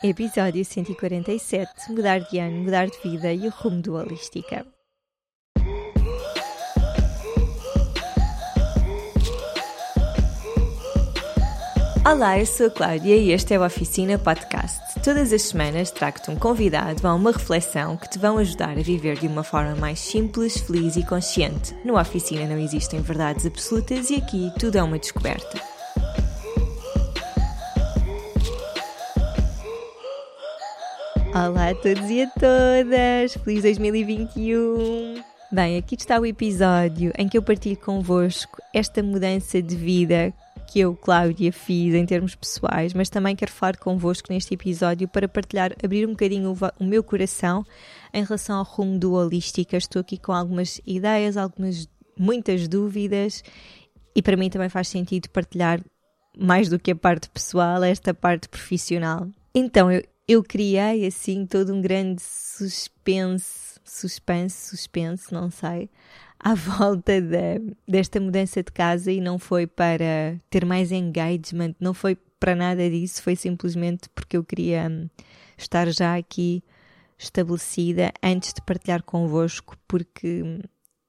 Episódio 147 Mudar de ano, mudar de vida e o rumo do Holística. Olá, eu sou a Cláudia e este é o Oficina Podcast. Todas as semanas trago-te um convidado a uma reflexão que te vão ajudar a viver de uma forma mais simples, feliz e consciente. No Oficina não existem verdades absolutas e aqui tudo é uma descoberta. Olá a todos e a todas! Feliz 2021! Bem, aqui está o episódio em que eu partilho convosco esta mudança de vida que eu, Cláudia, fiz em termos pessoais, mas também quero falar convosco neste episódio para partilhar, abrir um bocadinho o, o meu coração em relação ao rumo do Holística. Estou aqui com algumas ideias, algumas, muitas dúvidas e para mim também faz sentido partilhar mais do que a parte pessoal, esta parte profissional. Então, eu, eu criei assim todo um grande suspense, suspense, suspense, não sei, à volta de, desta mudança de casa e não foi para ter mais engagement, não foi para nada disso, foi simplesmente porque eu queria hum, estar já aqui estabelecida antes de partilhar convosco, porque hum,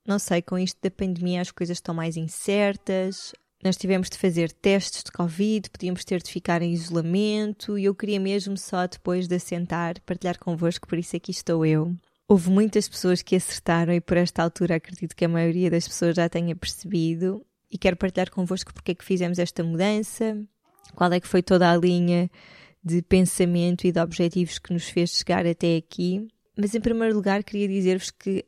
não sei, com isto da pandemia as coisas estão mais incertas, nós tivemos de fazer testes de Covid, podíamos ter de ficar em isolamento e eu queria mesmo só depois de assentar partilhar convosco, por isso aqui estou eu. Houve muitas pessoas que acertaram e por esta altura acredito que a maioria das pessoas já tenha percebido e quero partilhar convosco porque é que fizemos esta mudança, qual é que foi toda a linha de pensamento e de objetivos que nos fez chegar até aqui. Mas em primeiro lugar queria dizer-vos que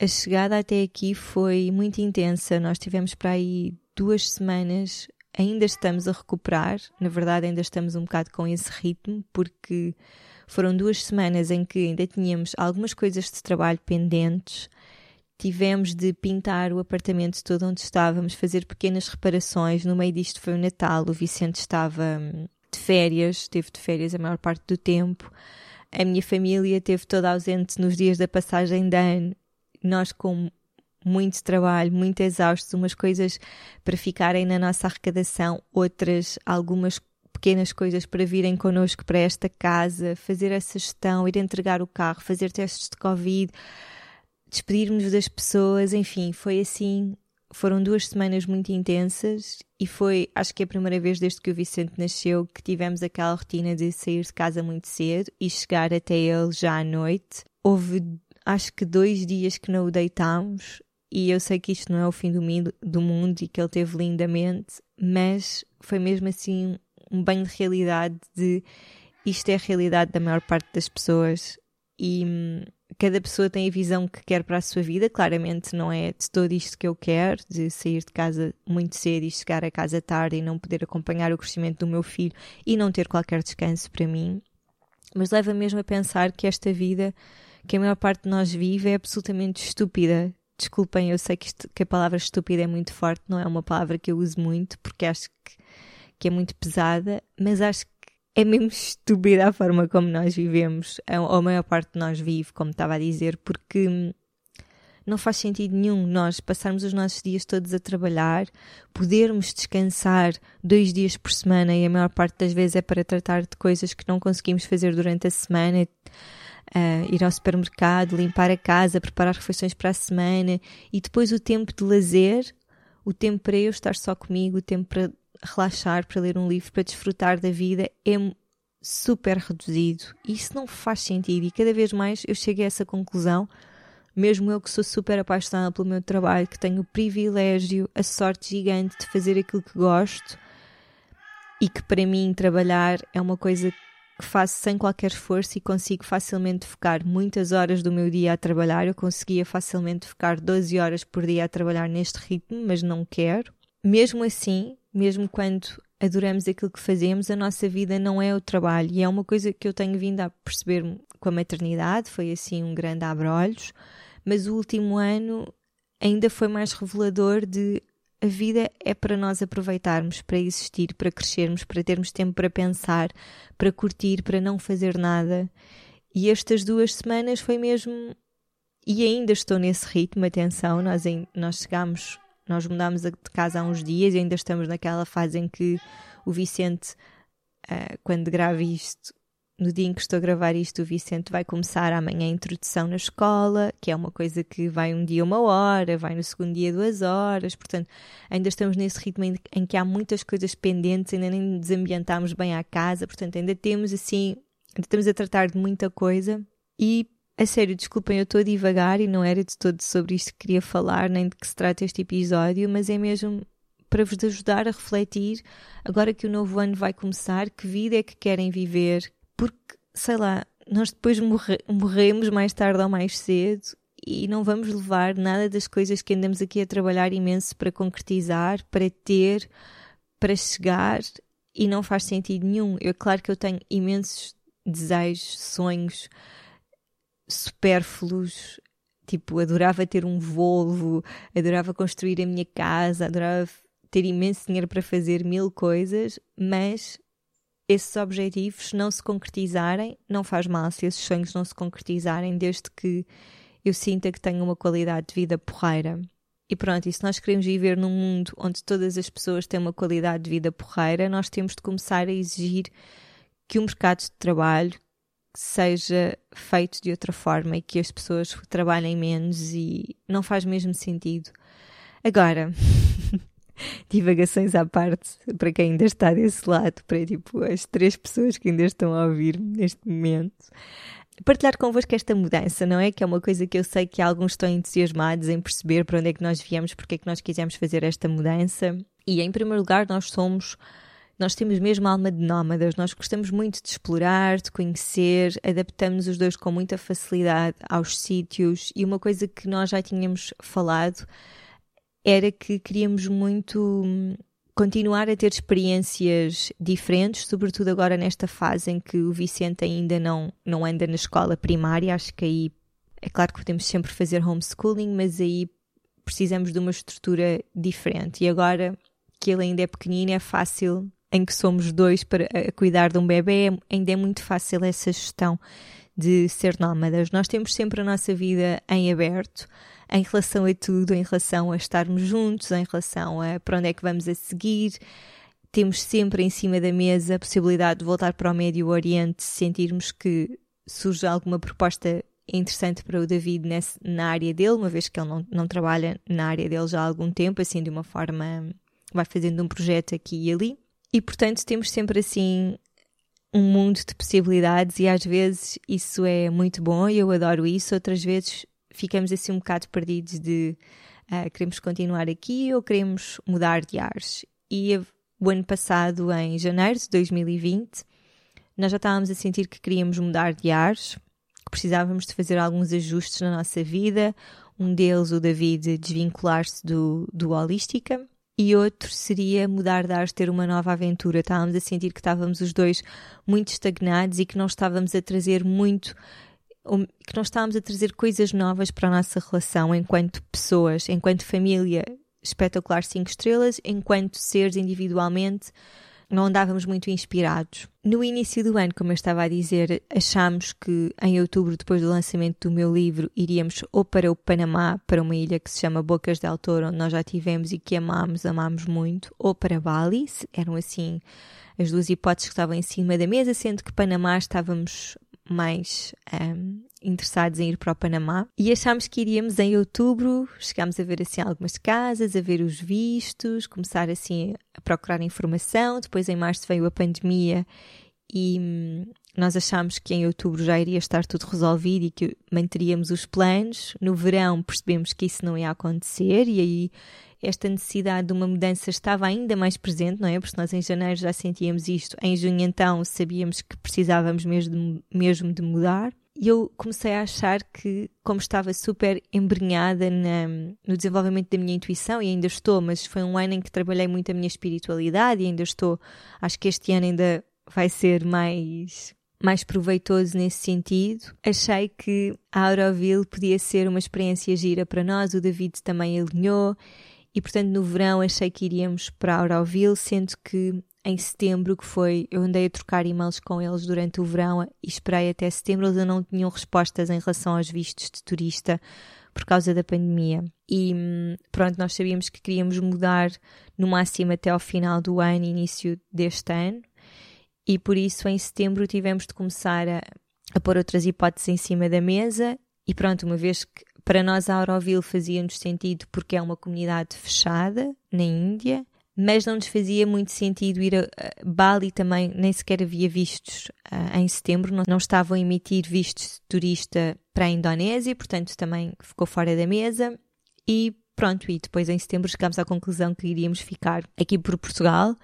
a chegada até aqui foi muito intensa. Nós tivemos para aí duas semanas, ainda estamos a recuperar. Na verdade, ainda estamos um bocado com esse ritmo, porque foram duas semanas em que ainda tínhamos algumas coisas de trabalho pendentes. Tivemos de pintar o apartamento todo onde estávamos, fazer pequenas reparações. No meio disto foi o Natal, o Vicente estava hum, de férias, teve de férias a maior parte do tempo. A minha família teve toda ausente nos dias da passagem de ano. Nós, com muito trabalho, muito exaustos, umas coisas para ficarem na nossa arrecadação, outras, algumas pequenas coisas para virem connosco para esta casa, fazer essa gestão, ir entregar o carro, fazer testes de Covid, despedirmos das pessoas, enfim, foi assim. Foram duas semanas muito intensas e foi, acho que é a primeira vez desde que o Vicente nasceu que tivemos aquela rotina de sair de casa muito cedo e chegar até ele já à noite. Houve, acho que dois dias que não o deitámos e eu sei que isto não é o fim do, do mundo e que ele teve lindamente, mas foi mesmo assim um banho de realidade de isto é a realidade da maior parte das pessoas e hum, cada pessoa tem a visão que quer para a sua vida. Claramente não é de todo isto que eu quero, de sair de casa muito cedo e chegar a casa tarde e não poder acompanhar o crescimento do meu filho e não ter qualquer descanso para mim. Mas leva mesmo a pensar que esta vida que a maior parte de nós vive é absolutamente estúpida. Desculpem, eu sei que, isto, que a palavra estúpida é muito forte, não é uma palavra que eu uso muito, porque acho que, que é muito pesada, mas acho que é mesmo estúpida a forma como nós vivemos, ou a maior parte de nós vive, como estava a dizer, porque hum, não faz sentido nenhum nós passarmos os nossos dias todos a trabalhar, podermos descansar dois dias por semana e a maior parte das vezes é para tratar de coisas que não conseguimos fazer durante a semana uh, ir ao supermercado, limpar a casa, preparar refeições para a semana e depois o tempo de lazer, o tempo para eu estar só comigo, o tempo para relaxar, para ler um livro, para desfrutar da vida é super reduzido. Isso não faz sentido e cada vez mais eu chego a essa conclusão. Mesmo eu que sou super apaixonada pelo meu trabalho, que tenho o privilégio, a sorte gigante de fazer aquilo que gosto e que para mim trabalhar é uma coisa faço sem qualquer esforço e consigo facilmente focar muitas horas do meu dia a trabalhar. Eu conseguia facilmente focar 12 horas por dia a trabalhar neste ritmo, mas não quero. Mesmo assim, mesmo quando adoramos aquilo que fazemos, a nossa vida não é o trabalho. E é uma coisa que eu tenho vindo a perceber com a maternidade, foi assim um grande abre-olhos, mas o último ano ainda foi mais revelador de a vida é para nós aproveitarmos, para existir, para crescermos, para termos tempo para pensar, para curtir, para não fazer nada. E estas duas semanas foi mesmo. E ainda estou nesse ritmo, atenção, nós, nós chegámos, nós mudámos de casa há uns dias e ainda estamos naquela fase em que o Vicente, uh, quando grava isto, no dia em que estou a gravar isto, o Vicente vai começar amanhã a introdução na escola, que é uma coisa que vai um dia uma hora, vai no segundo dia duas horas, portanto, ainda estamos nesse ritmo em que há muitas coisas pendentes, ainda nem desambientámos bem a casa, portanto, ainda temos assim, ainda estamos a tratar de muita coisa. E a sério, desculpem, eu estou a divagar e não era de todo sobre isto que queria falar, nem de que se trata este episódio, mas é mesmo para vos ajudar a refletir, agora que o novo ano vai começar, que vida é que querem viver, porque, sei lá, nós depois morre morremos mais tarde ou mais cedo e não vamos levar nada das coisas que andamos aqui a trabalhar imenso para concretizar, para ter, para chegar e não faz sentido nenhum. Eu, claro que eu tenho imensos desejos, sonhos supérfluos, tipo, adorava ter um Volvo, adorava construir a minha casa, adorava ter imenso dinheiro para fazer mil coisas, mas esses objetivos não se concretizarem, não faz mal se esses sonhos não se concretizarem, desde que eu sinta que tenho uma qualidade de vida porreira. E pronto, e se nós queremos viver num mundo onde todas as pessoas têm uma qualidade de vida porreira, nós temos de começar a exigir que o mercado de trabalho seja feito de outra forma e que as pessoas trabalhem menos e não faz mesmo sentido. Agora, divagações à parte, para quem ainda está desse lado, para tipo as três pessoas que ainda estão a ouvir neste momento. Partilhar convosco esta mudança, não é? Que é uma coisa que eu sei que alguns estão entusiasmados em perceber para onde é que nós viemos, porque é que nós quisemos fazer esta mudança. E em primeiro lugar, nós somos nós temos mesmo alma de nómadas, nós gostamos muito de explorar, de conhecer, adaptamos os dois com muita facilidade aos sítios e uma coisa que nós já tínhamos falado era que queríamos muito hum, continuar a ter experiências diferentes, sobretudo agora nesta fase em que o Vicente ainda não, não anda na escola primária. Acho que aí é claro que podemos sempre fazer homeschooling, mas aí precisamos de uma estrutura diferente. E agora que ele ainda é pequenino, é fácil, em que somos dois para cuidar de um bebê, ainda é muito fácil essa gestão de ser nómadas. Nós temos sempre a nossa vida em aberto em relação a tudo, em relação a estarmos juntos, em relação a para onde é que vamos a seguir. Temos sempre em cima da mesa a possibilidade de voltar para o Médio Oriente se sentirmos que surge alguma proposta interessante para o David na área dele, uma vez que ele não, não trabalha na área dele já há algum tempo, assim de uma forma, vai fazendo um projeto aqui e ali. E portanto temos sempre assim um mundo de possibilidades e às vezes isso é muito bom e eu adoro isso, outras vezes ficamos assim um bocado perdidos de uh, queremos continuar aqui ou queremos mudar de ares. E o ano passado, em janeiro de 2020, nós já estávamos a sentir que queríamos mudar de ares, que precisávamos de fazer alguns ajustes na nossa vida. Um deles, o David, desvincular-se do, do Holística. E outro seria mudar de ares, ter uma nova aventura. Estávamos a sentir que estávamos os dois muito estagnados e que não estávamos a trazer muito que nós estávamos a trazer coisas novas para a nossa relação enquanto pessoas, enquanto família espetacular 5 estrelas, enquanto seres individualmente não andávamos muito inspirados. No início do ano, como eu estava a dizer, achámos que em outubro, depois do lançamento do meu livro, iríamos ou para o Panamá, para uma ilha que se chama Bocas del Toro, onde nós já tivemos e que amámos, amámos muito, ou para Bali, eram assim as duas hipóteses que estavam em cima da mesa, sendo que Panamá estávamos mais um, interessados em ir para o Panamá e achámos que iríamos em outubro. Chegámos a ver assim algumas casas, a ver os vistos, começar assim a procurar informação. Depois em março veio a pandemia e hum, nós achámos que em outubro já iria estar tudo resolvido e que manteríamos os planos. No verão percebemos que isso não ia acontecer e aí esta necessidade de uma mudança estava ainda mais presente, não é? Porque nós em janeiro já sentíamos isto, em junho então sabíamos que precisávamos mesmo mesmo de mudar. E eu comecei a achar que, como estava super embrenhada na, no desenvolvimento da minha intuição, e ainda estou, mas foi um ano em que trabalhei muito a minha espiritualidade e ainda estou, acho que este ano ainda vai ser mais mais proveitoso nesse sentido. Achei que a Auroville podia ser uma experiência gira para nós, o David também alinhou e portanto no verão achei que iríamos para Auroville, sendo que em setembro, que foi, eu andei a trocar e-mails com eles durante o verão e esperei até setembro, eles não tinham respostas em relação aos vistos de turista por causa da pandemia. E pronto, nós sabíamos que queríamos mudar no máximo até ao final do ano, início deste ano. e por isso em setembro tivemos de começar a, a pôr outras hipóteses em cima da mesa e pronto, uma vez que para nós a Auroville fazia-nos sentido porque é uma comunidade fechada na Índia, mas não nos fazia muito sentido ir a, Bali também, nem sequer havia vistos uh, em setembro, não, não estavam a emitir vistos de turista para a Indonésia, portanto também ficou fora da mesa. E pronto, e depois em setembro chegámos à conclusão que iríamos ficar aqui por Portugal,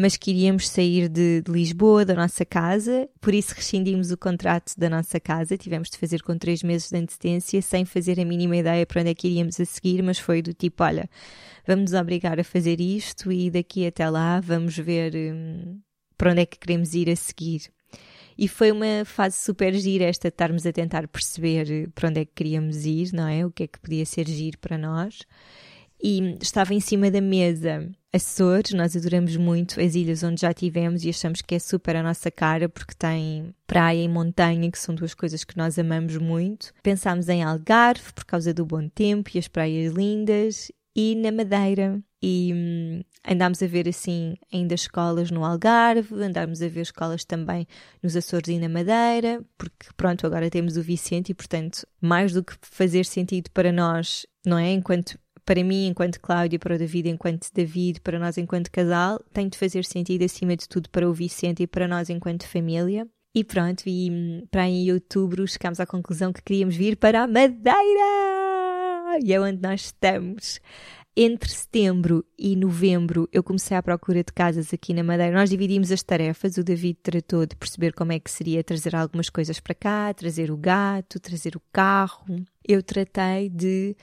mas queríamos sair de, de, Lisboa, da nossa casa, por isso rescindimos o contrato da nossa casa. Tivemos de fazer com três meses de antecedência, sem fazer a mínima ideia para onde é que iríamos a seguir, mas foi do tipo: olha, vamos nos obrigar a fazer isto e daqui até lá vamos ver hum, para onde é que queremos ir a seguir. E foi uma fase super gira esta de estarmos a tentar perceber para onde é que queríamos ir, não é? O que é que podia ser giro para nós e estava em cima da mesa Açores, nós adoramos muito as ilhas onde já tivemos e achamos que é super a nossa cara porque tem praia e montanha, que são duas coisas que nós amamos muito. Pensámos em Algarve por causa do bom tempo e as praias lindas e na Madeira. E hum, andámos a ver assim ainda escolas no Algarve, andámos a ver escolas também nos Açores e na Madeira, porque pronto, agora temos o Vicente e portanto, mais do que fazer sentido para nós, não é? Enquanto para mim, enquanto Cláudia, para o David, enquanto David, para nós, enquanto casal, tem de fazer sentido acima de tudo para o Vicente e para nós, enquanto família. E pronto, e hum, para em outubro chegámos à conclusão que queríamos vir para a Madeira! E é onde nós estamos. Entre setembro e novembro eu comecei à procura de casas aqui na Madeira. Nós dividimos as tarefas. O David tratou de perceber como é que seria trazer algumas coisas para cá, trazer o gato, trazer o carro. Eu tratei de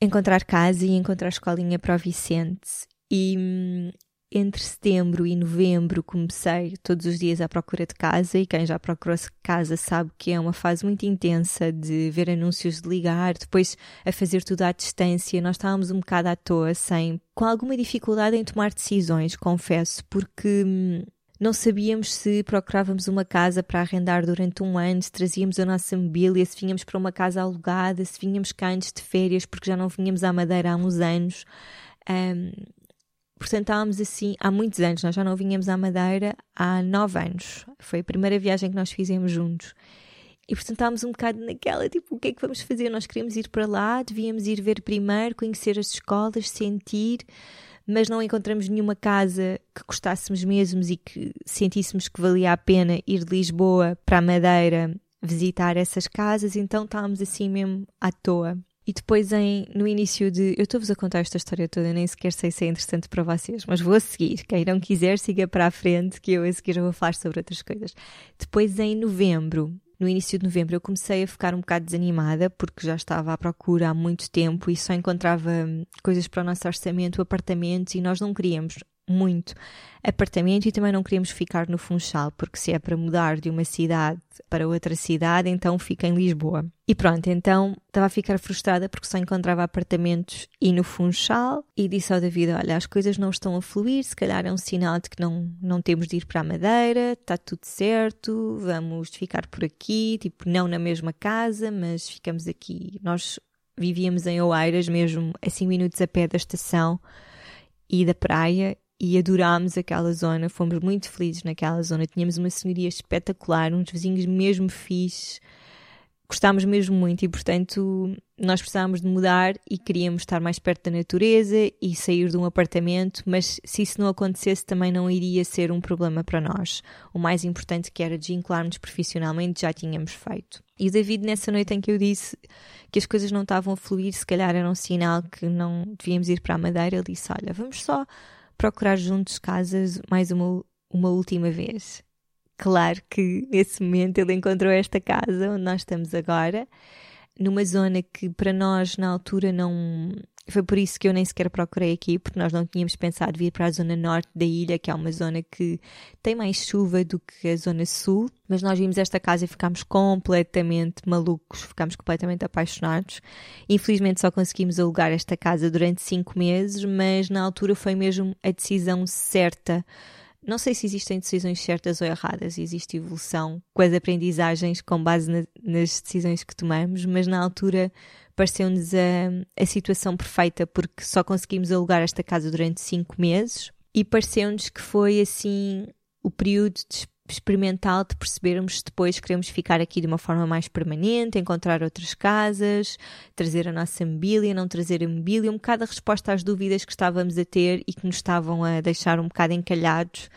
encontrar casa e encontrar escolinha para o Vicente. E hum, entre setembro e novembro comecei todos os dias à procura de casa e quem já procurou casa sabe que é uma fase muito intensa de ver anúncios de ligar, depois a fazer tudo à distância. Nós estávamos um bocado à toa, sem, com alguma dificuldade em tomar decisões, confesso, porque hum, não sabíamos se procurávamos uma casa para arrendar durante um ano, se trazíamos a nossa mobília, se vinhamos para uma casa alugada, se vinhamos cá antes de férias, porque já não vinhamos à Madeira há uns anos. Um, portanto, estávamos assim há muitos anos, nós já não vinhamos à Madeira há nove anos. Foi a primeira viagem que nós fizemos juntos. E portanto estávamos um bocado naquela, tipo, o que é que vamos fazer? Nós queríamos ir para lá, devíamos ir ver primeiro, conhecer as escolas, sentir mas não encontramos nenhuma casa que gostássemos mesmos e que sentíssemos que valia a pena ir de Lisboa para a Madeira visitar essas casas, então estávamos assim mesmo à toa. E depois, em, no início de. Eu estou-vos a contar esta história toda, nem sequer sei se é interessante para vocês, mas vou seguir. Quem não quiser, siga para a frente, que eu a seguir vou falar sobre outras coisas. Depois, em novembro, no início de novembro eu comecei a ficar um bocado desanimada porque já estava à procura há muito tempo e só encontrava hum, coisas para o nosso orçamento, apartamentos e nós não queríamos muito apartamento e também não queríamos ficar no Funchal, porque se é para mudar de uma cidade para outra cidade, então fica em Lisboa. E pronto, então estava a ficar frustrada porque só encontrava apartamentos e no Funchal e disse ao David, olha, as coisas não estão a fluir, se calhar é um sinal de que não, não temos de ir para a Madeira, está tudo certo, vamos ficar por aqui, tipo, não na mesma casa, mas ficamos aqui. Nós vivíamos em Oeiras, mesmo a 5 minutos a pé da estação e da praia, e adorámos aquela zona, fomos muito felizes naquela zona. Tínhamos uma senhoria espetacular, uns vizinhos mesmo fixes, gostámos mesmo muito e, portanto, nós precisávamos de mudar e queríamos estar mais perto da natureza e sair de um apartamento, mas se isso não acontecesse também não iria ser um problema para nós. O mais importante que era desvincular-nos profissionalmente já tínhamos feito. E o David, nessa noite em que eu disse que as coisas não estavam a fluir, se calhar era um sinal que não devíamos ir para a Madeira, ele disse: Olha, vamos só procurar juntos casas mais uma, uma última vez. Claro que nesse momento ele encontrou esta casa onde nós estamos agora, numa zona que para nós na altura não, foi por isso que eu nem sequer procurei aqui, porque nós não tínhamos pensado vir para a zona norte da ilha, que é uma zona que tem mais chuva do que a zona sul. Mas nós vimos esta casa e ficámos completamente malucos, ficámos completamente apaixonados. Infelizmente só conseguimos alugar esta casa durante cinco meses, mas na altura foi mesmo a decisão certa. Não sei se existem decisões certas ou erradas, existe evolução com as aprendizagens com base na, nas decisões que tomamos, mas na altura pareceu-nos a, a situação perfeita porque só conseguimos alugar esta casa durante cinco meses e pareceu-nos que foi assim o período de experimental de percebermos se depois queremos ficar aqui de uma forma mais permanente, encontrar outras casas, trazer a nossa mobília, não trazer a mobília, um bocado a resposta às dúvidas que estávamos a ter e que nos estavam a deixar um bocado encalhados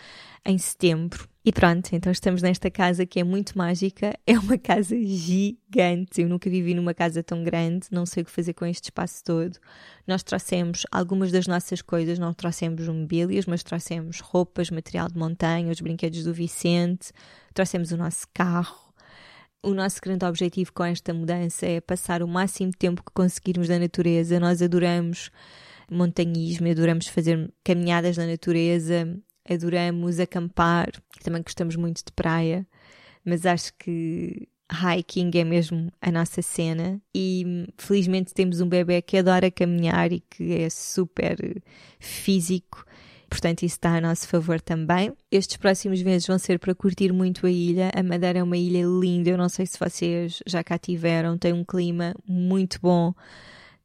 em setembro. E pronto, então estamos nesta casa que é muito mágica. É uma casa gigante. Eu nunca vivi numa casa tão grande, não sei o que fazer com este espaço todo. Nós trouxemos algumas das nossas coisas, não trouxemos mobílias, mas trouxemos roupas, material de montanha, os brinquedos do Vicente, trouxemos o nosso carro. O nosso grande objetivo com esta mudança é passar o máximo tempo que conseguirmos da natureza. Nós adoramos montanhismo, adoramos fazer caminhadas na natureza, adoramos acampar, também gostamos muito de praia, mas acho que hiking é mesmo a nossa cena e felizmente temos um bebê que adora caminhar e que é super físico. Portanto, isso está a nosso favor também. Estes próximos meses vão ser para curtir muito a ilha. A Madeira é uma ilha linda. Eu não sei se vocês já cá tiveram. Tem um clima muito bom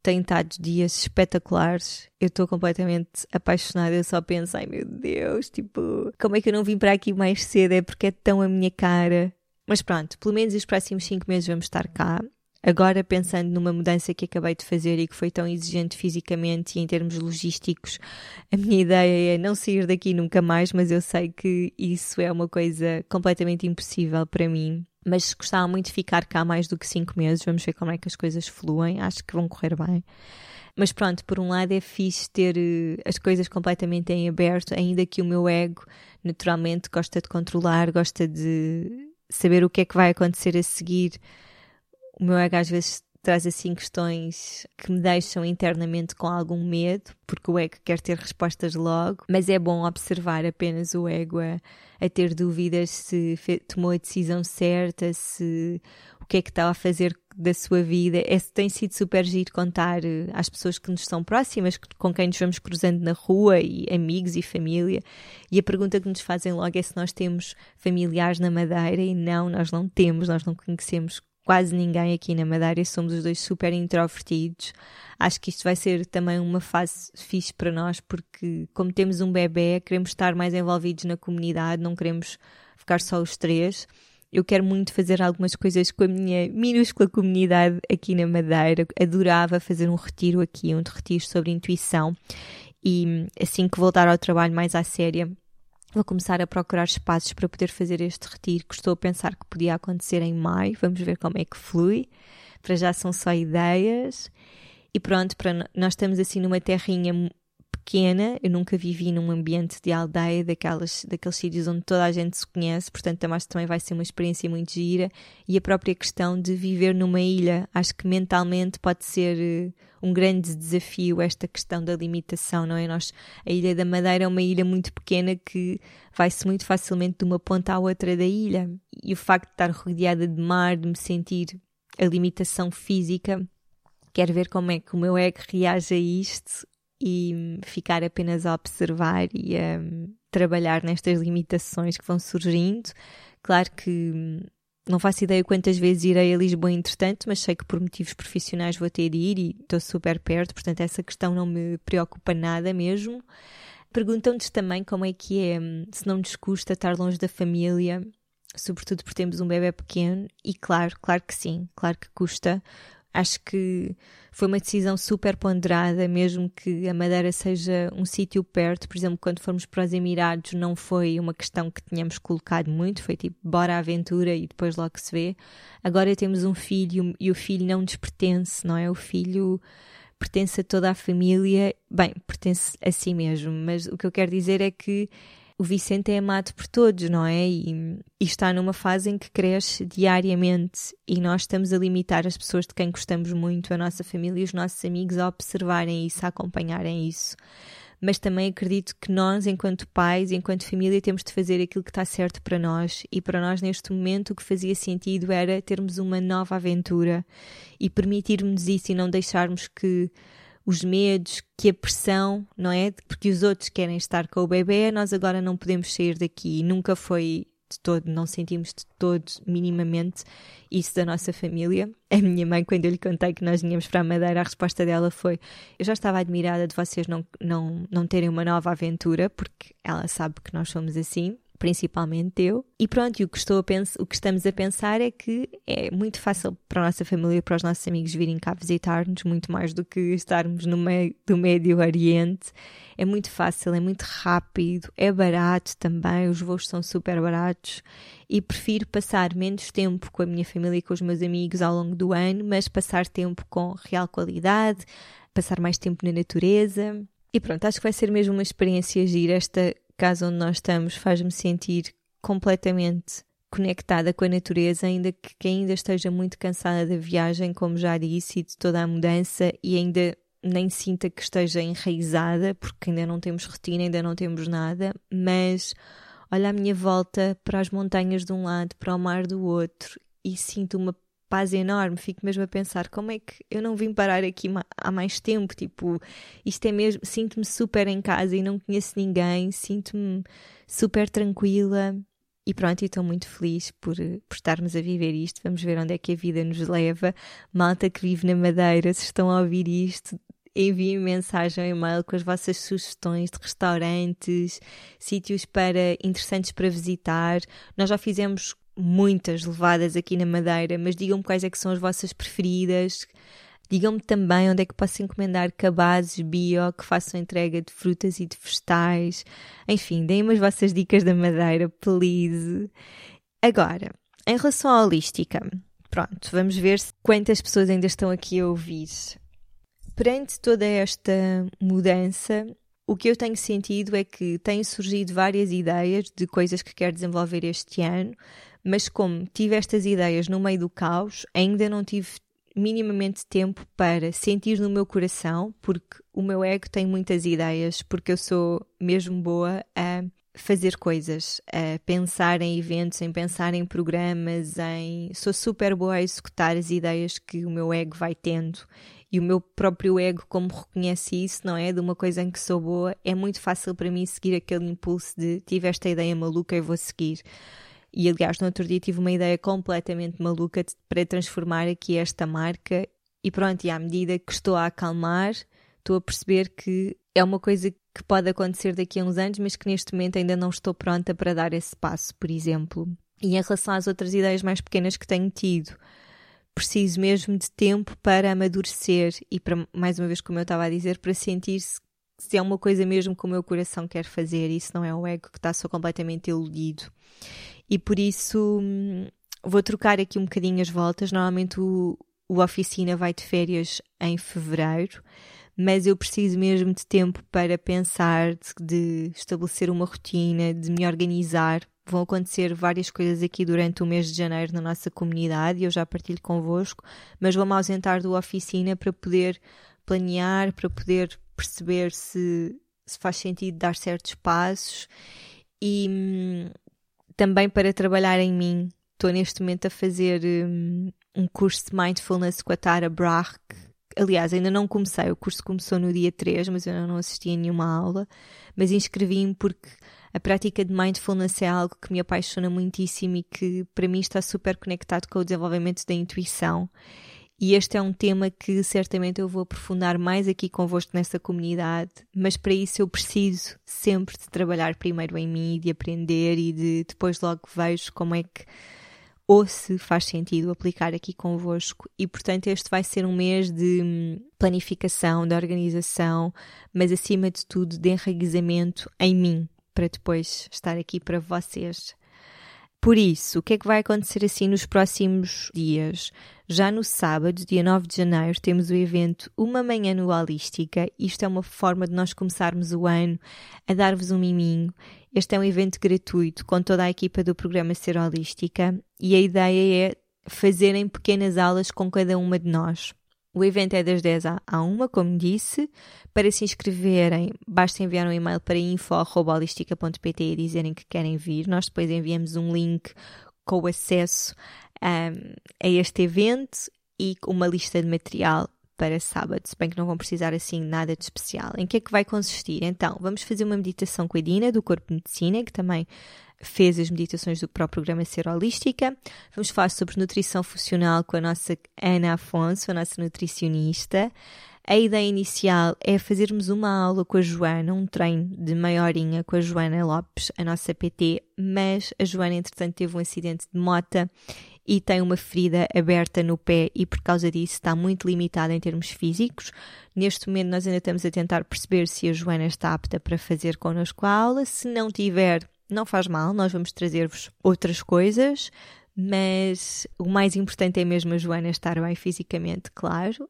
tem estado dias espetaculares. Eu estou completamente apaixonada. Eu só penso, ai meu Deus, tipo, como é que eu não vim para aqui mais cedo? É porque é tão a minha cara. Mas pronto, pelo menos os próximos 5 meses vamos estar cá. Agora, pensando numa mudança que acabei de fazer e que foi tão exigente fisicamente e em termos logísticos, a minha ideia é não sair daqui nunca mais, mas eu sei que isso é uma coisa completamente impossível para mim mas gostava muito de ficar cá mais do que cinco meses. Vamos ver como é que as coisas fluem. Acho que vão correr bem. Mas pronto, por um lado é fixe ter uh, as coisas completamente em aberto, ainda que o meu ego naturalmente gosta de controlar, gosta de saber o que é que vai acontecer a seguir. O meu ego às vezes traz assim questões que me deixam internamente com algum medo, porque o ego quer ter respostas logo, mas é bom observar apenas o ego a, a ter dúvidas se tomou a decisão certa, se o que é que está a fazer da sua vida. É, tem sido super giro contar eh, às pessoas que nos são próximas, com quem nos vamos cruzando na rua, e amigos e família. E a pergunta que nos fazem logo é se nós temos familiares na Madeira, e não, nós não temos, nós não conhecemos quase ninguém aqui na Madeira, somos os dois super introvertidos. Acho que isto vai ser também uma fase fixe para nós, porque como temos um bebê, queremos estar mais envolvidos na comunidade, não queremos ficar só os três. Eu quero muito fazer algumas coisas com a minha minúscula comunidade aqui na Madeira. Adorava fazer um retiro aqui, um retiro sobre intuição. E assim que voltar ao trabalho mais à séria, Vou começar a procurar espaços para poder fazer este retiro, que estou a pensar que podia acontecer em maio. Vamos ver como é que flui. Para já são só ideias. E pronto, para nós estamos assim numa terrinha pequena, eu nunca vivi num ambiente de aldeia, daquelas, daqueles sítios onde toda a gente se conhece, portanto, também vai ser uma experiência muito gira. E a própria questão de viver numa ilha, acho que mentalmente pode ser eh, um grande desafio esta questão da limitação, não é? Nós, a Ilha da Madeira é uma ilha muito pequena que vai-se muito facilmente de uma ponta à outra da ilha. E o facto de estar rodeada de mar, de me sentir a limitação física, quero ver como é que o meu ego reage a isto e ficar apenas a observar e a trabalhar nestas limitações que vão surgindo. Claro que não faço ideia quantas vezes irei a Lisboa entretanto, mas sei que por motivos profissionais vou ter de ir e estou super perto, portanto essa questão não me preocupa nada mesmo. Perguntam-nos também como é que é, se não nos custa estar longe da família, sobretudo porque temos um bebê pequeno, e claro, claro que sim, claro que custa, Acho que foi uma decisão super ponderada, mesmo que a Madeira seja um sítio perto. Por exemplo, quando fomos para os Emirados, não foi uma questão que tínhamos colocado muito, foi tipo, bora à aventura e depois logo se vê. Agora temos um filho e o filho não nos pertence, não é? O filho pertence a toda a família, bem, pertence a si mesmo, mas o que eu quero dizer é que o Vicente é amado por todos, não é? E, e, está numa fase em que cresce diariamente e nós estamos a limitar as pessoas de quem gostamos muito, a nossa família e os nossos amigos a observarem isso, a acompanharem isso. Mas também acredito que nós, enquanto pais, enquanto família, temos de fazer aquilo que está certo para nós. E para nós, neste momento, o que fazia sentido era termos uma nova aventura e permitirmos isso e não deixarmos que os medos, que a pressão, não é? Porque os outros querem estar com o bebê, nós agora não podemos sair daqui. Nunca foi de todo, não sentimos de todo, minimamente, isso da nossa família. A minha mãe, quando eu lhe contei que nós vinhamos para a Madeira, a resposta dela foi: Eu já estava admirada de vocês não, não, não terem uma nova aventura, porque ela sabe que nós somos assim. Principalmente eu. E pronto, e o que, estou a o que estamos a pensar é que é muito fácil para a nossa família, para os nossos amigos virem cá visitar-nos, muito mais do que estarmos no meio do Médio Oriente. É muito fácil, é muito rápido, é barato também, os voos são super baratos e prefiro passar menos tempo com a minha família e com os meus amigos ao longo do ano, mas passar tempo com real qualidade, passar mais tempo na natureza. E pronto, acho que vai ser mesmo uma experiência gira esta casa onde nós estamos faz-me sentir completamente conectada com a natureza, ainda que, que, ainda esteja muito cansada da viagem, como já disse, e de toda a mudança, e ainda nem sinta que esteja enraizada, porque ainda não temos rotina, ainda não temos nada, mas olho à minha volta para as montanhas de um lado, para o mar do outro, e sinto uma paz enorme. Fico mesmo a pensar como é que eu não vim parar aqui há mais tempo. Tipo, isto é mesmo. Sinto-me super em casa e não conheço ninguém, sinto-me super tranquila. E pronto, estou muito feliz por, por estarmos a viver isto. Vamos ver onde é que a vida nos leva. Malta que vive na Madeira, se estão a ouvir isto, enviem mensagem e-mail com as vossas sugestões de restaurantes, sítios para interessantes para visitar. Nós já fizemos muitas levadas aqui na Madeira, mas digam-me quais é que são as vossas preferidas. Digam-me também onde é que posso encomendar cabazes bio que façam entrega de frutas e de vegetais. Enfim, deem-me as vossas dicas da Madeira, please. Agora, em relação à holística, pronto, vamos ver quantas pessoas ainda estão aqui a ouvir. Perante toda esta mudança, o que eu tenho sentido é que têm surgido várias ideias de coisas que quero desenvolver este ano, mas como tive estas ideias no meio do caos, ainda não tive minimamente tempo para sentir no meu coração, porque o meu ego tem muitas ideias, porque eu sou mesmo boa a fazer coisas, a pensar em eventos, em pensar em programas, em sou super boa a executar as ideias que o meu ego vai tendo. E o meu próprio ego, como reconhece isso, não é? De uma coisa em que sou boa, é muito fácil para mim seguir aquele impulso de tive esta ideia maluca e vou seguir. E aliás, no outro dia tive uma ideia completamente maluca de, para transformar aqui esta marca. E pronto, e à medida que estou a acalmar, estou a perceber que é uma coisa que pode acontecer daqui a uns anos, mas que neste momento ainda não estou pronta para dar esse passo, por exemplo. E em relação às outras ideias mais pequenas que tenho tido, preciso mesmo de tempo para amadurecer e para, mais uma vez, como eu estava a dizer, para sentir se, se é uma coisa mesmo que o meu coração quer fazer. Isso não é o ego que está só completamente iludido e por isso hum, vou trocar aqui um bocadinho as voltas. Normalmente o, o oficina vai de férias em fevereiro, mas eu preciso mesmo de tempo para pensar, de, de estabelecer uma rotina, de me organizar. Vão acontecer várias coisas aqui durante o mês de janeiro na nossa comunidade eu já partilho convosco, mas vou-me ausentar do oficina para poder planear, para poder perceber se, se faz sentido dar certos passos e, hum, também para trabalhar em mim. Estou neste momento a fazer um, um curso de mindfulness com a Tara Brach. Aliás, ainda não comecei, o curso começou no dia 3, mas eu não assisti a nenhuma aula. Mas inscrevi-me porque a prática de mindfulness é algo que me apaixona muitíssimo e que para mim está super conectado com o desenvolvimento da intuição e este é um tema que certamente eu vou aprofundar mais aqui convosco nessa comunidade, mas para isso eu preciso sempre de trabalhar primeiro em mim, de aprender e de depois logo vejo como é que ou se faz sentido aplicar aqui convosco. E portanto, este vai ser um mês de hum, planificação, de organização, mas acima de tudo de enraizamento em mim, para depois estar aqui para vocês. Por isso, o que é que vai acontecer assim nos próximos dias? Já no sábado, dia 9 de janeiro, temos o evento Uma Manhã no Holística. Isto é uma forma de nós começarmos o ano a dar-vos um miminho. Este é um evento gratuito com toda a equipa do programa Ser Holística e a ideia é fazerem pequenas aulas com cada uma de nós. O evento é das 10 à 1, como disse. Para se inscreverem, basta enviar um e-mail para info.holistica.pt e dizerem que querem vir. Nós depois enviamos um link com o acesso um, a este evento e uma lista de material para sábado, se bem que não vão precisar assim nada de especial. Em que é que vai consistir? Então, vamos fazer uma meditação com a Dina, do Corpo de Medicina, que também fez as meditações do próprio programa Ser Holística. Vamos falar sobre nutrição funcional com a nossa Ana Afonso, a nossa nutricionista. A ideia inicial é fazermos uma aula com a Joana, um treino de meia horinha com a Joana Lopes, a nossa PT, mas a Joana, entretanto, teve um acidente de mota e tem uma ferida aberta no pé e por causa disso está muito limitada em termos físicos. Neste momento nós ainda estamos a tentar perceber se a Joana está apta para fazer connosco a aula. Se não tiver, não faz mal, nós vamos trazer-vos outras coisas, mas o mais importante é mesmo a Joana estar bem fisicamente, claro.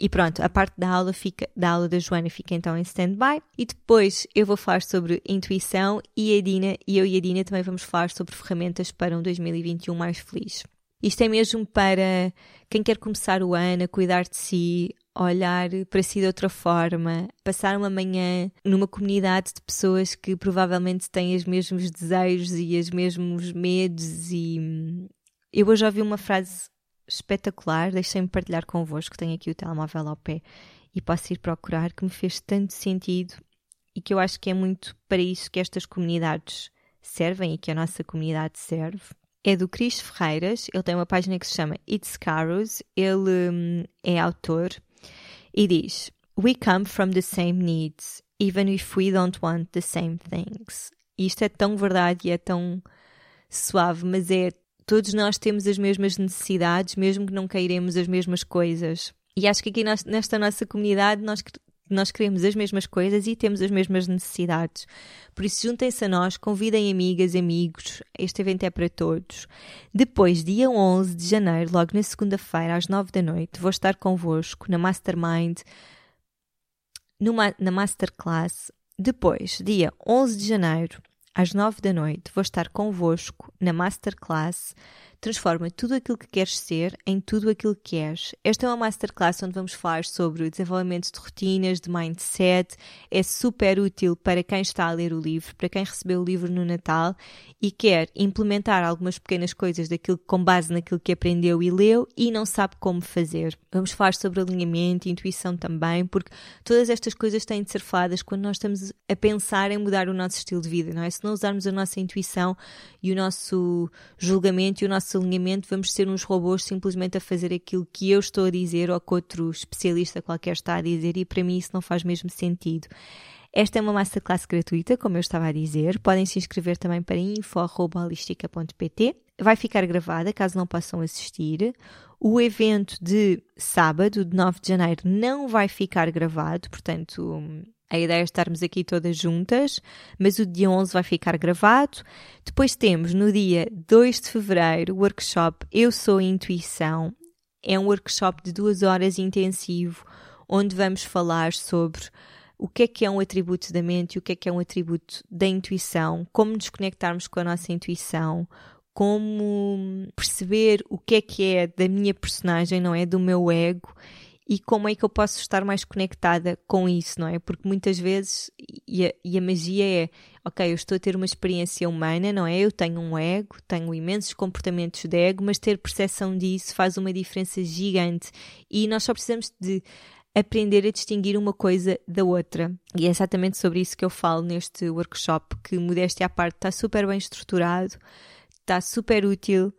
E pronto, a parte da aula, fica, da aula da Joana fica então em stand-by. E depois eu vou falar sobre intuição e a Dina, e eu e a Dina também vamos falar sobre ferramentas para um 2021 mais feliz. Isto é mesmo para quem quer começar o ano a cuidar de si, olhar para si de outra forma, passar uma manhã numa comunidade de pessoas que provavelmente têm os mesmos desejos e os mesmos medos e hum, eu hoje ouvi uma frase espetacular, deixei-me partilhar convosco, tenho aqui o telemóvel ao pé e posso ir procurar, que me fez tanto sentido e que eu acho que é muito para isso que estas comunidades servem e que a nossa comunidade serve. É do Cris Ferreiras, ele tem uma página que se chama It's Caros, ele hum, é autor e diz: We come from the same needs, even if we don't want the same things. E isto é tão verdade e é tão suave, mas é todos nós temos as mesmas necessidades, mesmo que não queiremos as mesmas coisas. E acho que aqui nesta nossa comunidade nós, nós queremos as mesmas coisas e temos as mesmas necessidades. Por isso, juntem-se a nós, convidem amigas, amigos. Este evento é para todos. Depois, dia 11 de janeiro, logo na segunda-feira, às 9 da noite, vou estar convosco na Mastermind, numa, na Masterclass. Depois, dia 11 de janeiro, às nove da noite, vou estar convosco na Masterclass Transforma tudo aquilo que queres ser em tudo aquilo que és. Esta é uma masterclass onde vamos falar sobre desenvolvimento de rotinas, de mindset. É super útil para quem está a ler o livro, para quem recebeu o livro no Natal e quer implementar algumas pequenas coisas daquilo com base naquilo que aprendeu e leu e não sabe como fazer. Vamos falar sobre alinhamento, intuição também, porque todas estas coisas têm de ser faladas quando nós estamos a pensar em mudar o nosso estilo de vida, não é? Se não usarmos a nossa intuição e o nosso julgamento e o nosso nosso alinhamento vamos ser uns robôs simplesmente a fazer aquilo que eu estou a dizer ou que outro especialista qualquer está a dizer e para mim isso não faz mesmo sentido. Esta é uma masterclass gratuita, como eu estava a dizer. Podem se inscrever também para info.holistica.pt. Vai ficar gravada caso não possam assistir. O evento de sábado, de 9 de janeiro, não vai ficar gravado, portanto, a ideia é estarmos aqui todas juntas, mas o dia 11 vai ficar gravado. Depois temos no dia 2 de fevereiro o workshop Eu Sou Intuição. É um workshop de duas horas intensivo, onde vamos falar sobre o que é que é um atributo da mente e o que é que é um atributo da intuição, como nos conectarmos com a nossa intuição, como perceber o que é que é da minha personagem, não é? Do meu ego e como é que eu posso estar mais conectada com isso, não é? Porque muitas vezes, e a, e a, magia é, ok, eu estou a ter uma experiência humana, não é? Eu tenho um ego, tenho imensos comportamentos de ego, mas ter percepção disso faz uma diferença gigante e nós só precisamos de aprender a distinguir uma coisa da outra. E é exatamente sobre isso que eu falo neste workshop, que modéstia à parte está super bem estruturado, está super útil.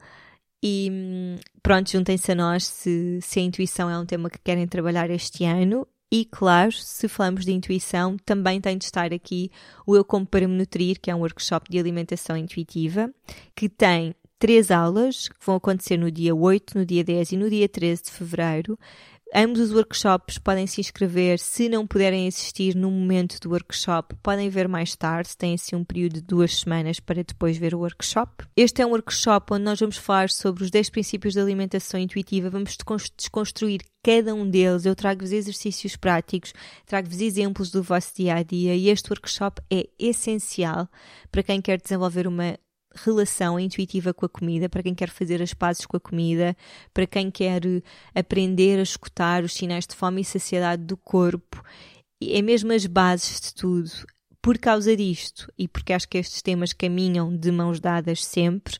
E pronto, juntem-se a nós se, se a intuição é um tema que querem trabalhar este ano. E claro, se falamos de intuição, também tem de estar aqui o Eu Como Para Me Nutrir, que é um workshop de alimentação intuitiva, que tem três aulas que vão acontecer no dia 8, no dia 10 e no dia 13 de fevereiro. Ambos os workshops podem se inscrever. Se não puderem assistir no momento do workshop, podem ver mais tarde. Tem assim um período de duas semanas para depois ver o workshop. Este é um workshop onde nós vamos falar sobre os 10 princípios da alimentação intuitiva. Vamos desconstruir cada um deles. Eu trago-vos exercícios práticos, trago-vos exemplos do vosso dia a dia e este workshop é essencial para quem quer desenvolver uma relação intuitiva com a comida, para quem quer fazer as pazes com a comida, para quem quer aprender a escutar os sinais de fome e saciedade do corpo. É mesmo as bases de tudo. Por causa disto, e porque acho que estes temas caminham de mãos dadas sempre,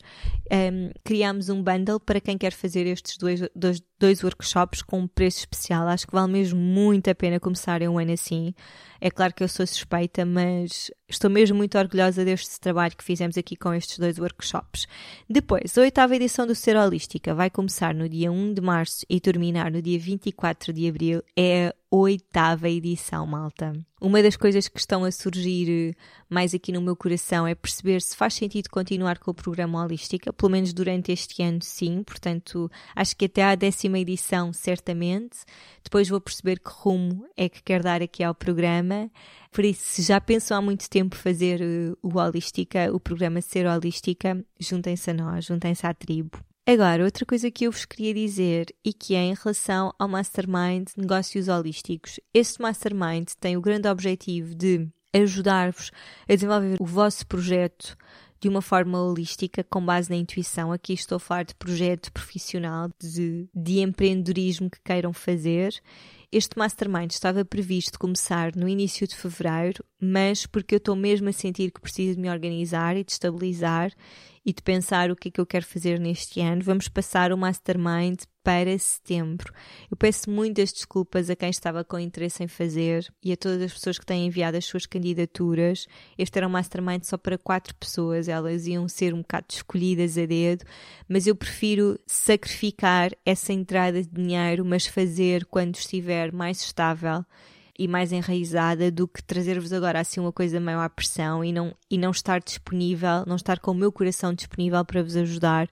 um, criámos um bundle para quem quer fazer estes dois, dois, dois workshops com um preço especial. Acho que vale mesmo muito a pena começarem um ano assim. É claro que eu sou suspeita, mas estou mesmo muito orgulhosa deste trabalho que fizemos aqui com estes dois workshops. Depois, a oitava edição do Ser Holística vai começar no dia 1 de março e terminar no dia 24 de abril. É a oitava edição, malta. Uma das coisas que estão a surgir mais aqui no meu coração é perceber se faz sentido continuar com o programa Holística, pelo menos durante este ano, sim. Portanto, acho que até à décima edição, certamente. Depois vou perceber que rumo é que quer dar aqui ao programa. Por isso, se já pensam há muito tempo fazer uh, o Holística, o programa Ser Holística, juntem-se a nós, juntem-se à tribo. Agora, outra coisa que eu vos queria dizer e que é em relação ao Mastermind Negócios Holísticos. Este Mastermind tem o grande objetivo de ajudar-vos a desenvolver o vosso projeto de uma forma holística, com base na intuição. Aqui estou a falar de projeto profissional, de, de empreendedorismo que queiram fazer. Este mastermind estava previsto começar no início de fevereiro, mas porque eu estou mesmo a sentir que preciso de me organizar e de estabilizar e de pensar o que é que eu quero fazer neste ano, vamos passar o mastermind para setembro. Eu peço muitas desculpas a quem estava com interesse em fazer e a todas as pessoas que têm enviado as suas candidaturas. Este era um mastermind só para quatro pessoas, elas iam ser um bocado escolhidas a dedo, mas eu prefiro sacrificar essa entrada de dinheiro, mas fazer quando estiver mais estável e mais enraizada do que trazer-vos agora assim uma coisa meio à pressão e não, e não estar disponível, não estar com o meu coração disponível para vos ajudar.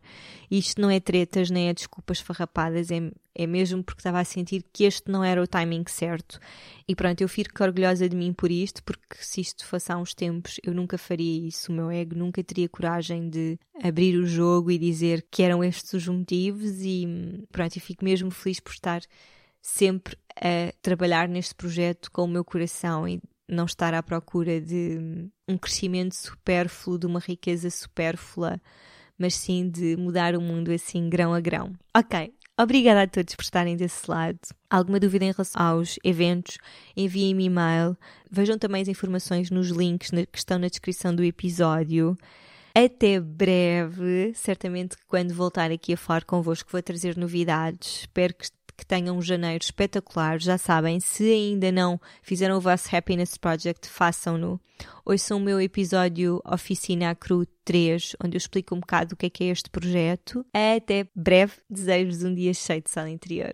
isto não é tretas nem é desculpas farrapadas, é, é mesmo porque estava a sentir que este não era o timing certo. E pronto, eu fico orgulhosa de mim por isto, porque se isto fosse há uns tempos, eu nunca faria isso. O meu ego nunca teria coragem de abrir o jogo e dizer que eram estes os motivos. E pronto, eu fico mesmo feliz por estar sempre a trabalhar neste projeto com o meu coração e não estar à procura de um crescimento supérfluo, de uma riqueza supérflua, mas sim de mudar o mundo assim grão a grão. Ok, obrigada a todos por estarem desse lado. Alguma dúvida em relação aos eventos, enviem-me e-mail. Vejam também as informações nos links que estão na descrição do episódio. Até breve, certamente quando voltar aqui a falar convosco vou trazer novidades. Espero que que tenham um janeiro espetacular. Já sabem, se ainda não fizeram o vosso Happiness Project, façam-no. São o meu episódio Oficina Cru 3, onde eu explico um bocado o que é que é este projeto. Até breve, desejo-vos um dia cheio de sala interior.